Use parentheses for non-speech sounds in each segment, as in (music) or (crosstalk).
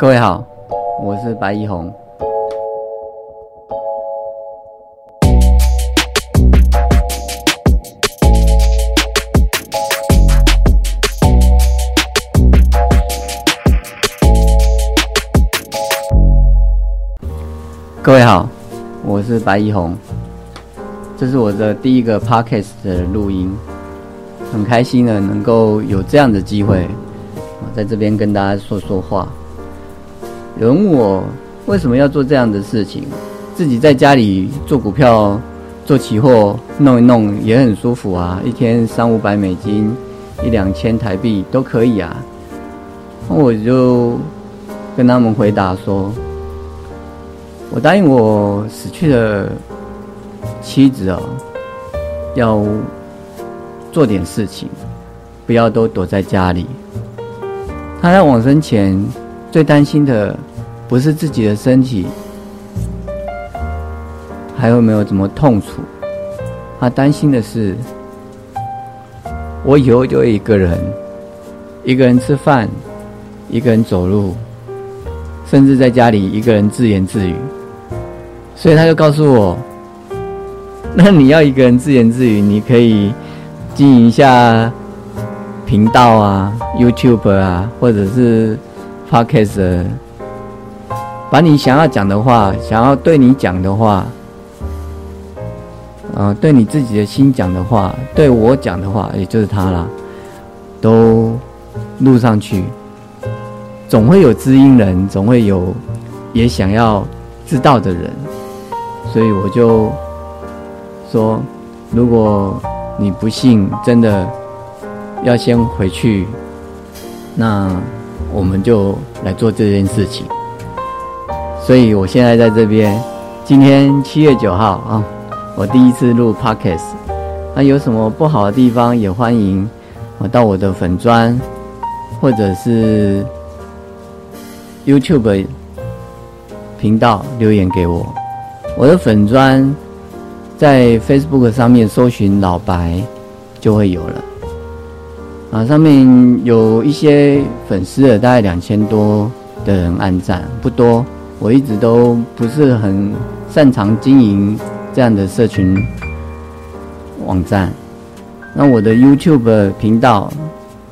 各位好，我是白一红。各位好，我是白一红。这是我的第一个 podcast 的录音，很开心呢，能够有这样的机会，在这边跟大家说说话。有人问我为什么要做这样的事情？自己在家里做股票、做期货，弄一弄也很舒服啊，一天三五百美金、一两千台币都可以啊。那我就跟他们回答说，我答应我死去的。妻子哦，要做点事情，不要都躲在家里。他在往生前最担心的不是自己的身体还有没有怎么痛楚，他担心的是我以后就一个人，一个人吃饭，一个人走路，甚至在家里一个人自言自语。所以他就告诉我。那你要一个人自言自语，你可以经营一下频道啊，YouTube 啊，或者是 Podcast，把你想要讲的话，想要对你讲的话，啊，对你自己的心讲的话，对我讲的话，也就是他啦，都录上去，总会有知音人，总会有也想要知道的人，所以我就。说，如果你不信，真的要先回去，那我们就来做这件事情。所以我现在在这边，今天七月九号啊，我第一次录 podcast。那有什么不好的地方，也欢迎我到我的粉砖或者是 YouTube 频道留言给我。我的粉砖。在 Facebook 上面搜寻老白，就会有了。啊，上面有一些粉丝的，大概两千多的人按赞，不多。我一直都不是很擅长经营这样的社群网站。那我的 YouTube 频道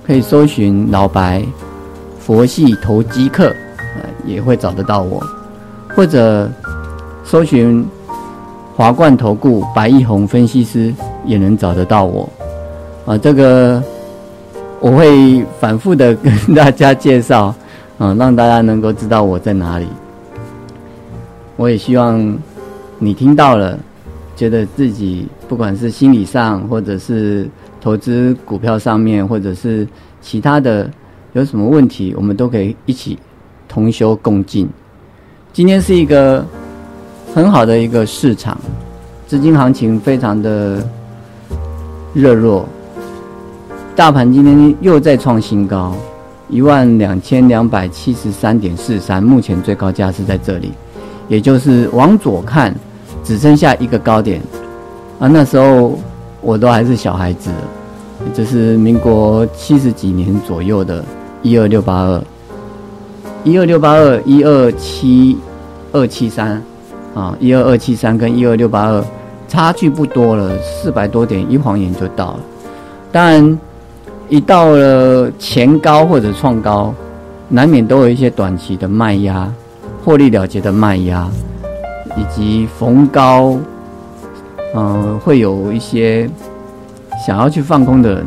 可以搜寻老白佛系投机客，也会找得到我，或者搜寻。华冠投顾白一红分析师也能找得到我，啊，这个我会反复的跟大家介绍，啊，让大家能够知道我在哪里。我也希望你听到了，觉得自己不管是心理上，或者是投资股票上面，或者是其他的有什么问题，我们都可以一起同修共进。今天是一个。很好的一个市场，资金行情非常的热络。大盘今天又再创新高，一万两千两百七十三点四三，目前最高价是在这里，也就是往左看只剩下一个高点啊。那时候我都还是小孩子，这是民国七十几年左右的，一二六八二，一二六八二，一二七二七三。啊，一二二七三跟一二六八二差距不多了，四百多点，一晃眼就到了。当然，一到了前高或者创高，难免都有一些短期的卖压、获利了结的卖压，以及逢高，嗯，会有一些想要去放空的人。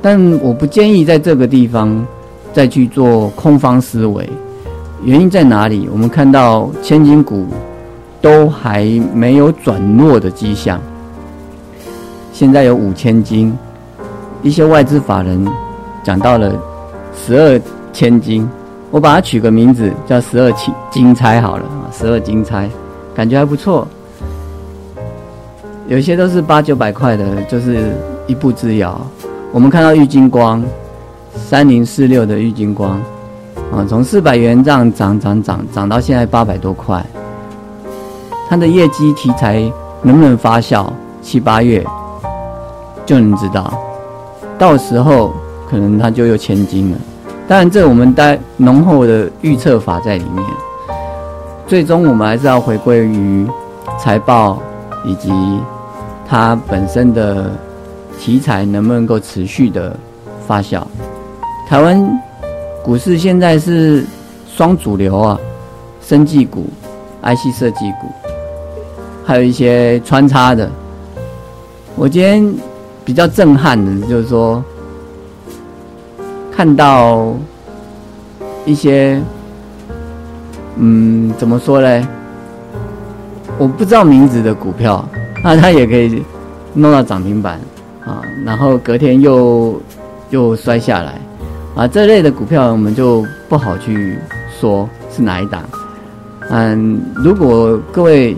但我不建议在这个地方再去做空方思维。原因在哪里？我们看到千金股。都还没有转弱的迹象。现在有五千金，一些外资法人讲到了十二千金，我把它取个名字叫十二金金钗好了，十二金钗感觉还不错。有些都是八九百块的，就是一步之遥。我们看到玉金光三零四六的玉金光啊，从四百元这样涨涨涨涨到现在八百多块。它的业绩题材能不能发酵，七八月就能知道。到时候可能它就又千金了。当然，这我们带浓厚的预测法在里面。最终，我们还是要回归于财报以及它本身的题材能不能够持续的发酵。台湾股市现在是双主流啊，生技股、IC 设计股，还有一些穿插的。我今天比较震撼的就是说，看到一些。嗯，怎么说呢？我不知道名字的股票，那 (laughs) 它也可以弄到涨停板啊，然后隔天又又摔下来啊，这类的股票我们就不好去说是哪一档。嗯，如果各位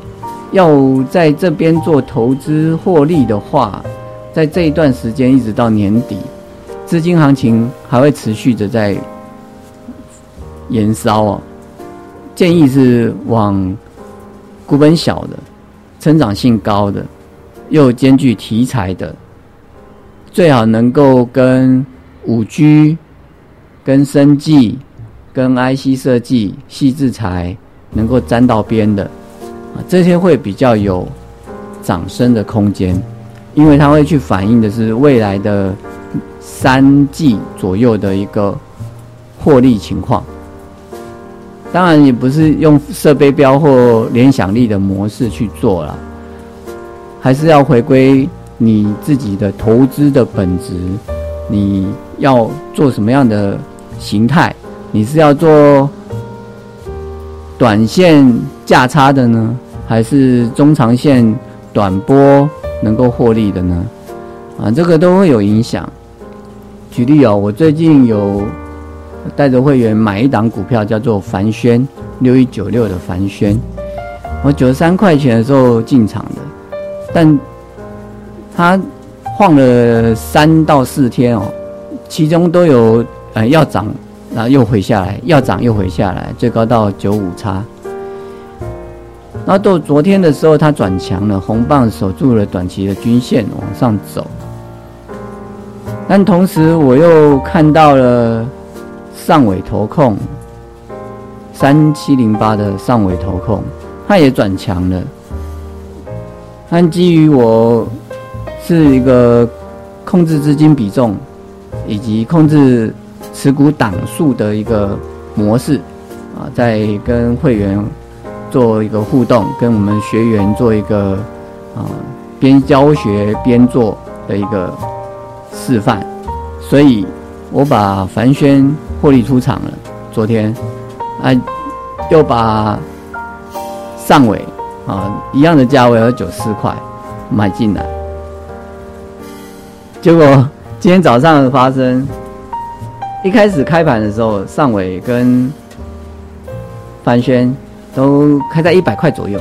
要在这边做投资获利的话，在这一段时间一直到年底，资金行情还会持续的在延烧哦。建议是往股本小的、成长性高的、又兼具题材的，最好能够跟五 G、跟生技、跟 IC 设计、细制材能够沾到边的啊，这些会比较有涨升的空间，因为它会去反映的是未来的三季左右的一个获利情况。当然也不是用设备标或联想力的模式去做了，还是要回归你自己的投资的本质。你要做什么样的形态？你是要做短线价差的呢，还是中长线短波能够获利的呢？啊，这个都会有影响。举例哦，我最近有。带着会员买一档股票，叫做凡轩六一九六的凡轩，我九十三块钱的时候进场的，但它晃了三到四天哦，其中都有呃要涨，然后又回下来，要涨又回下来，最高到九五差。然后到昨天的时候，它转强了，红棒守住了短期的均线往上走，但同时我又看到了。上尾投控，三七零八的上尾投控，它也转强了。但基于我是一个控制资金比重以及控制持股档数的一个模式啊，在跟会员做一个互动，跟我们学员做一个啊边教学边做的一个示范，所以我把凡轩。获利出场了，昨天，啊，又把上尾啊一样的价位，有九四块买进来，结果今天早上的发生，一开始开盘的时候，上尾跟凡轩都开在一百块左右，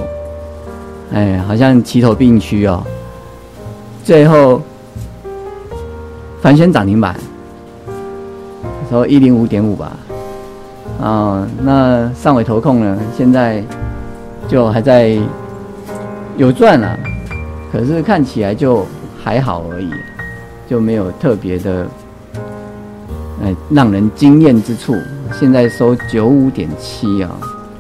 哎，好像齐头并驱哦，最后凡轩涨停板。收一零五点五吧，啊，那上尾投控呢？现在就还在有赚了，可是看起来就还好而已，就没有特别的，哎，让人惊艳之处。现在收九五点七啊，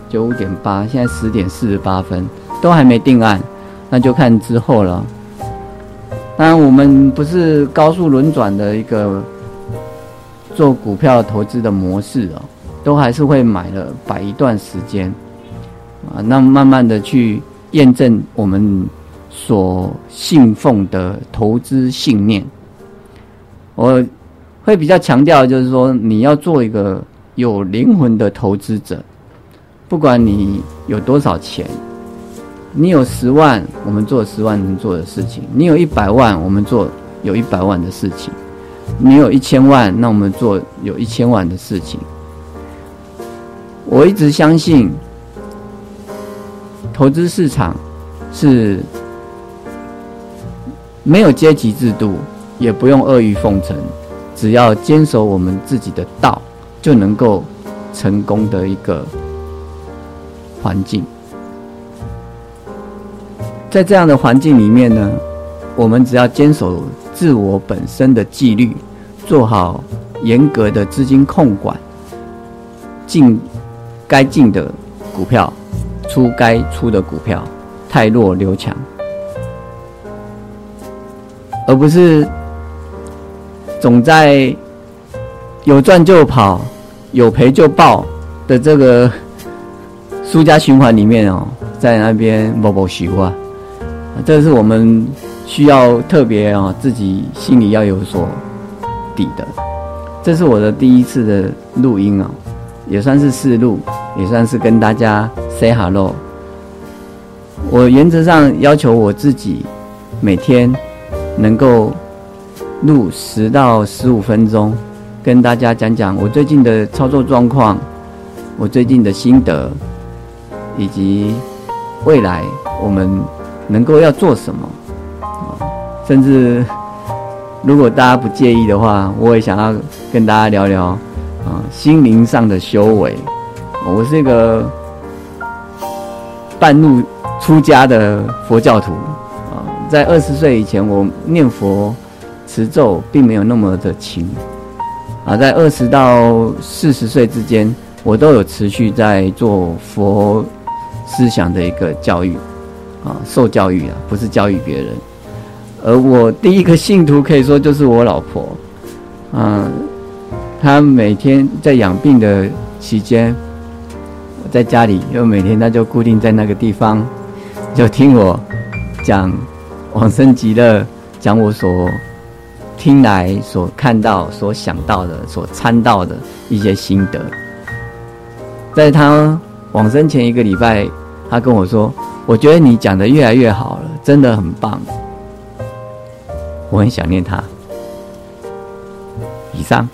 九五点八，现在十点四十八分，都还没定案，那就看之后了。当然，我们不是高速轮转的一个。做股票投资的模式哦，都还是会买了摆一段时间，啊，那慢慢的去验证我们所信奉的投资信念。我会比较强调，就是说你要做一个有灵魂的投资者，不管你有多少钱，你有十万，我们做十万能做的事情；你有一百万，我们做有一百万的事情。你有一千万，那我们做有一千万的事情。我一直相信，投资市场是没有阶级制度，也不用阿谀奉承，只要坚守我们自己的道，就能够成功的一个环境。在这样的环境里面呢，我们只要坚守。自我本身的纪律，做好严格的资金控管，进该进的股票，出该出的股票，太弱留强，而不是总在有赚就跑，有赔就爆的这个 (laughs) 输家循环里面哦，在那边某某虚啊，这是我们需要特别啊，自己心里要有所底的。这是我的第一次的录音啊，也算是试录，也算是跟大家 say hello。我原则上要求我自己每天能够录十到十五分钟，跟大家讲讲我最近的操作状况，我最近的心得，以及未来我们能够要做什么啊，甚至。如果大家不介意的话，我也想要跟大家聊聊啊，心灵上的修为。我是一个半路出家的佛教徒啊，在二十岁以前，我念佛持咒并没有那么的勤啊，在二十到四十岁之间，我都有持续在做佛思想的一个教育啊，受教育啊，不是教育别人。而我第一个信徒可以说就是我老婆，嗯，她每天在养病的期间，在家里，又每天她就固定在那个地方，就听我讲往生极乐，讲我所听来、所看到、所想到的、所参到的一些心得。在她往生前一个礼拜，他跟我说：“我觉得你讲的越来越好了，真的很棒。”我很想念他。以上。